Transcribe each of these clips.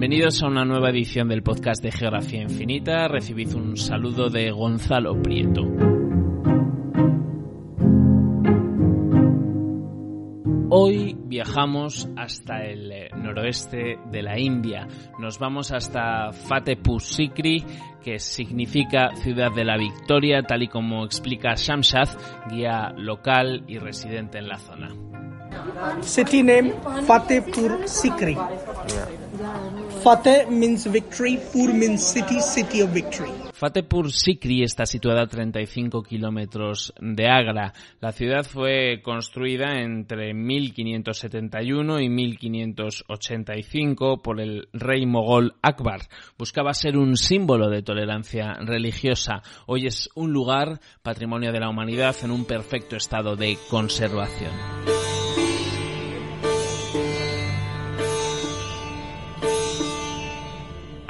Bienvenidos a una nueva edición del podcast de Geografía Infinita. Recibid un saludo de Gonzalo Prieto. Hoy viajamos hasta el eh, noroeste de la India. Nos vamos hasta Fatehpur Sikri, que significa ciudad de la victoria, tal y como explica Shamshad, guía local y residente en la zona. City name Fatehpur Sikri. Fateh means victory, Pur means city, city of victory. Fatehpur Sikri está situada a 35 kilómetros de Agra. La ciudad fue construida entre 1571 y 1585 por el rey mogol Akbar. Buscaba ser un símbolo de tolerancia religiosa. Hoy es un lugar, patrimonio de la humanidad, en un perfecto estado de conservación.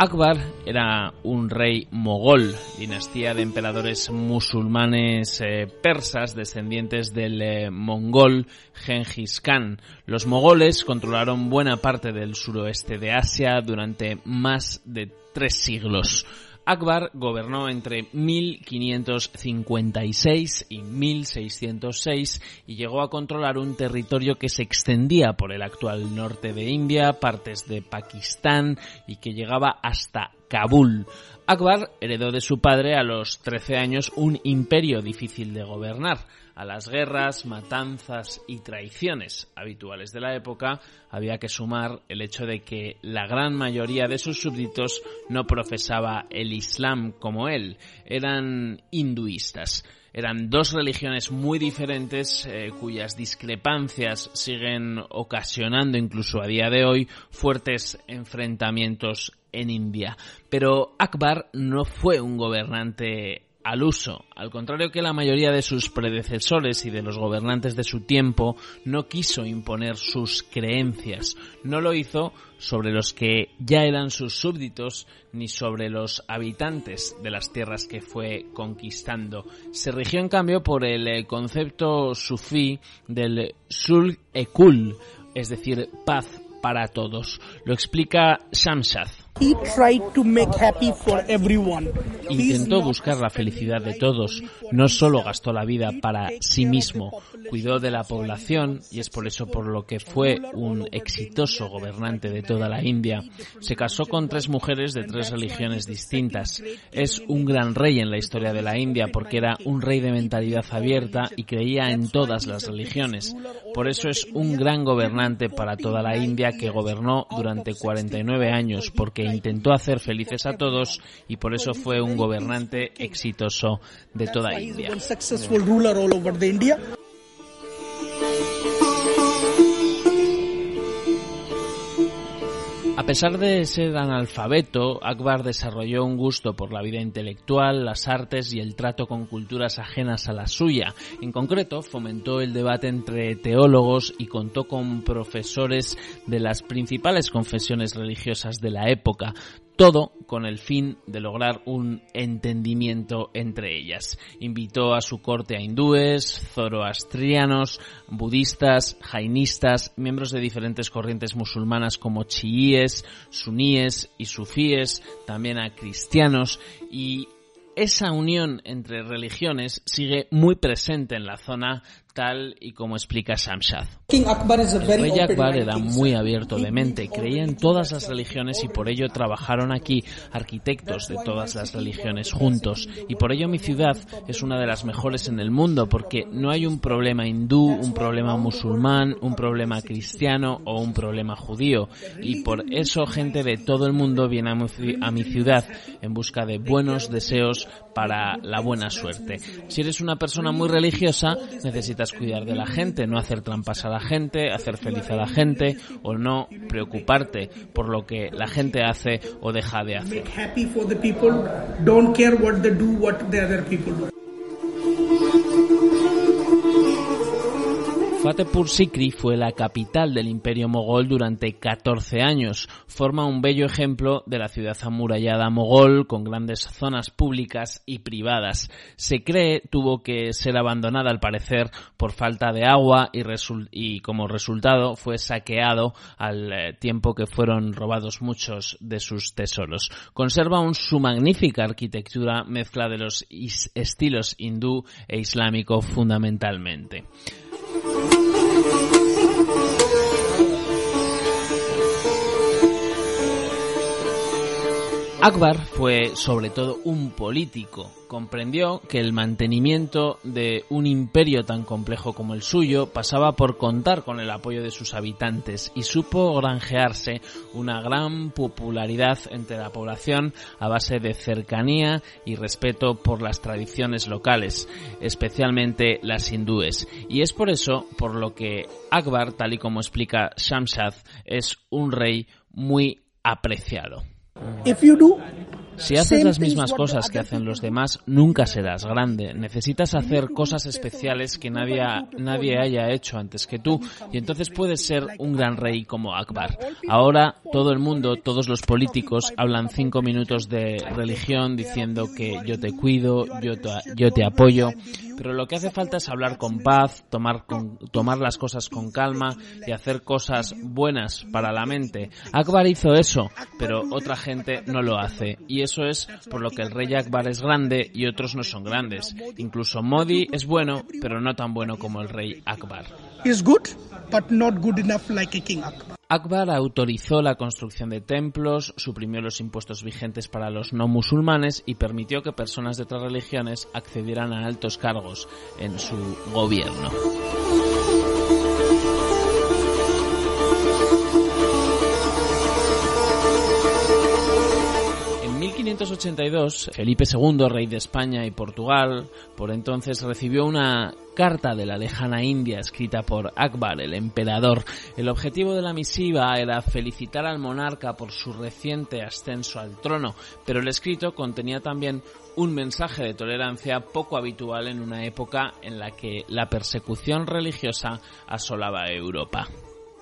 Akbar era un rey mogol, dinastía de emperadores musulmanes eh, persas descendientes del eh, mongol Genghis Khan. Los mogoles controlaron buena parte del suroeste de Asia durante más de tres siglos. Akbar gobernó entre 1556 y 1606 y llegó a controlar un territorio que se extendía por el actual norte de India, partes de Pakistán y que llegaba hasta Kabul. Akbar heredó de su padre a los 13 años un imperio difícil de gobernar. A las guerras, matanzas y traiciones habituales de la época había que sumar el hecho de que la gran mayoría de sus súbditos no profesaba el Islam como él, eran hinduistas. Eran dos religiones muy diferentes eh, cuyas discrepancias siguen ocasionando incluso a día de hoy fuertes enfrentamientos en India. Pero Akbar no fue un gobernante al uso. Al contrario que la mayoría de sus predecesores y de los gobernantes de su tiempo, no quiso imponer sus creencias. No lo hizo sobre los que ya eran sus súbditos ni sobre los habitantes de las tierras que fue conquistando. Se rigió en cambio por el eh, concepto sufí del sul-ekul, es decir, paz para todos. Lo explica Shamshad. Intentó buscar la felicidad de todos, no solo gastó la vida para sí mismo, cuidó de la población y es por eso por lo que fue un exitoso gobernante de toda la India. Se casó con tres mujeres de tres religiones distintas. Es un gran rey en la historia de la India porque era un rey de mentalidad abierta y creía en todas las religiones. Por eso es un gran gobernante para toda la India que gobernó durante 49 años porque intentó hacer felices a todos y por eso fue un gobernante exitoso de toda India. A pesar de ser analfabeto, Akbar desarrolló un gusto por la vida intelectual, las artes y el trato con culturas ajenas a la suya. En concreto, fomentó el debate entre teólogos y contó con profesores de las principales confesiones religiosas de la época todo con el fin de lograr un entendimiento entre ellas. Invitó a su corte a hindúes, zoroastrianos, budistas, jainistas, miembros de diferentes corrientes musulmanas como chiíes, suníes y sufíes, también a cristianos y esa unión entre religiones sigue muy presente en la zona tal y como explica Shamshad. El rey Akbar era muy abierto de mente, creía en todas las religiones y por ello trabajaron aquí arquitectos de todas las religiones juntos. Y por ello mi ciudad es una de las mejores en el mundo porque no hay un problema hindú, un problema musulmán, un problema cristiano o un problema judío. Y por eso gente de todo el mundo viene a mi ciudad en busca de buenos deseos para la buena suerte. Si eres una persona muy religiosa, necesitas cuidar de la gente, no hacer trampas a la gente, hacer feliz a la gente o no preocuparte por lo que la gente hace o deja de hacer. Fatehpur Sikri fue la capital del imperio mogol durante 14 años. Forma un bello ejemplo de la ciudad amurallada mogol con grandes zonas públicas y privadas. Se cree tuvo que ser abandonada al parecer por falta de agua y, como resultado fue saqueado al eh, tiempo que fueron robados muchos de sus tesoros. Conserva un, su magnífica arquitectura mezcla de los estilos hindú e islámico fundamentalmente. うん。Akbar fue sobre todo un político. Comprendió que el mantenimiento de un imperio tan complejo como el suyo pasaba por contar con el apoyo de sus habitantes y supo granjearse una gran popularidad entre la población a base de cercanía y respeto por las tradiciones locales, especialmente las hindúes. Y es por eso por lo que Akbar, tal y como explica Shamshad, es un rey muy apreciado. Si haces las mismas cosas que hacen los demás, nunca serás grande. Necesitas hacer cosas especiales que nadie, nadie haya hecho antes que tú y entonces puedes ser un gran rey como Akbar. Ahora todo el mundo, todos los políticos hablan cinco minutos de religión diciendo que yo te cuido, yo te, yo te apoyo pero lo que hace falta es hablar con paz, tomar, tomar las cosas con calma y hacer cosas buenas para la mente. Akbar hizo eso, pero otra gente no lo hace. Y eso es por lo que el rey Akbar es grande y otros no son grandes. Incluso Modi es bueno, pero no tan bueno como el rey Akbar. good, but not good enough like a king Akbar. Akbar autorizó la construcción de templos, suprimió los impuestos vigentes para los no musulmanes y permitió que personas de otras religiones accedieran a altos cargos en su gobierno. 1582, Felipe II, rey de España y Portugal, por entonces recibió una carta de la lejana India escrita por Akbar, el emperador. El objetivo de la misiva era felicitar al monarca por su reciente ascenso al trono, pero el escrito contenía también un mensaje de tolerancia poco habitual en una época en la que la persecución religiosa asolaba Europa.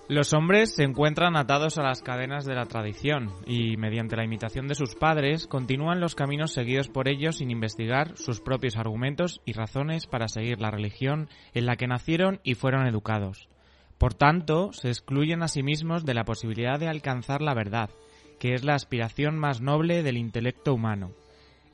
Los hombres se encuentran atados a las cadenas de la tradición y, mediante la imitación de sus padres, continúan los caminos seguidos por ellos sin investigar sus propios argumentos y razones para seguir la religión en la que nacieron y fueron educados. Por tanto, se excluyen a sí mismos de la posibilidad de alcanzar la verdad, que es la aspiración más noble del intelecto humano.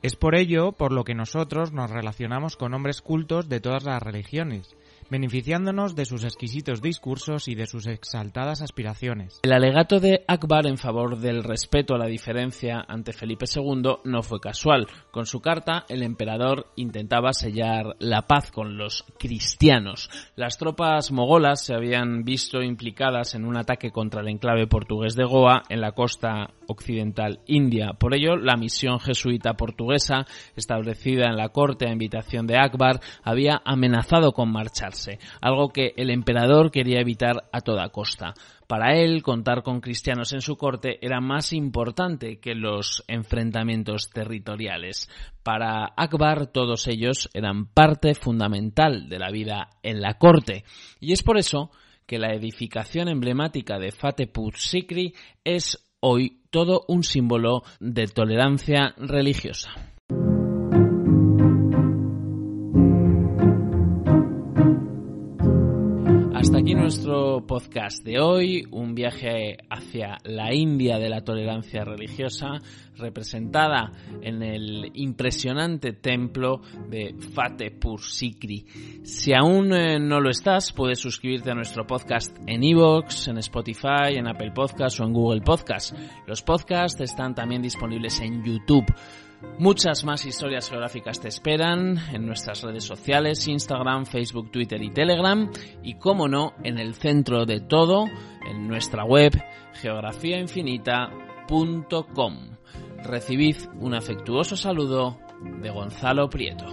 Es por ello por lo que nosotros nos relacionamos con hombres cultos de todas las religiones, beneficiándonos de sus exquisitos discursos y de sus exaltadas aspiraciones. El alegato de Akbar en favor del respeto a la diferencia ante Felipe II no fue casual. Con su carta, el emperador intentaba sellar la paz con los cristianos. Las tropas mogolas se habían visto implicadas en un ataque contra el enclave portugués de Goa en la costa occidental india. Por ello, la misión jesuita portuguesa, establecida en la corte a invitación de Akbar, había amenazado con marchar algo que el emperador quería evitar a toda costa. Para él, contar con cristianos en su corte era más importante que los enfrentamientos territoriales. Para Akbar, todos ellos eran parte fundamental de la vida en la corte. Y es por eso que la edificación emblemática de Fatehpur Sikri es hoy todo un símbolo de tolerancia religiosa. Nuestro podcast de hoy, un viaje hacia la India de la tolerancia religiosa, representada en el impresionante templo de Fatehpur Sikri. Si aún eh, no lo estás, puedes suscribirte a nuestro podcast en iVoox, en Spotify, en Apple Podcasts o en Google Podcasts. Los podcasts están también disponibles en YouTube. Muchas más historias geográficas te esperan en nuestras redes sociales, Instagram, Facebook, Twitter y Telegram y, como no, en el centro de todo, en nuestra web geografiainfinita.com. Recibid un afectuoso saludo de Gonzalo Prieto.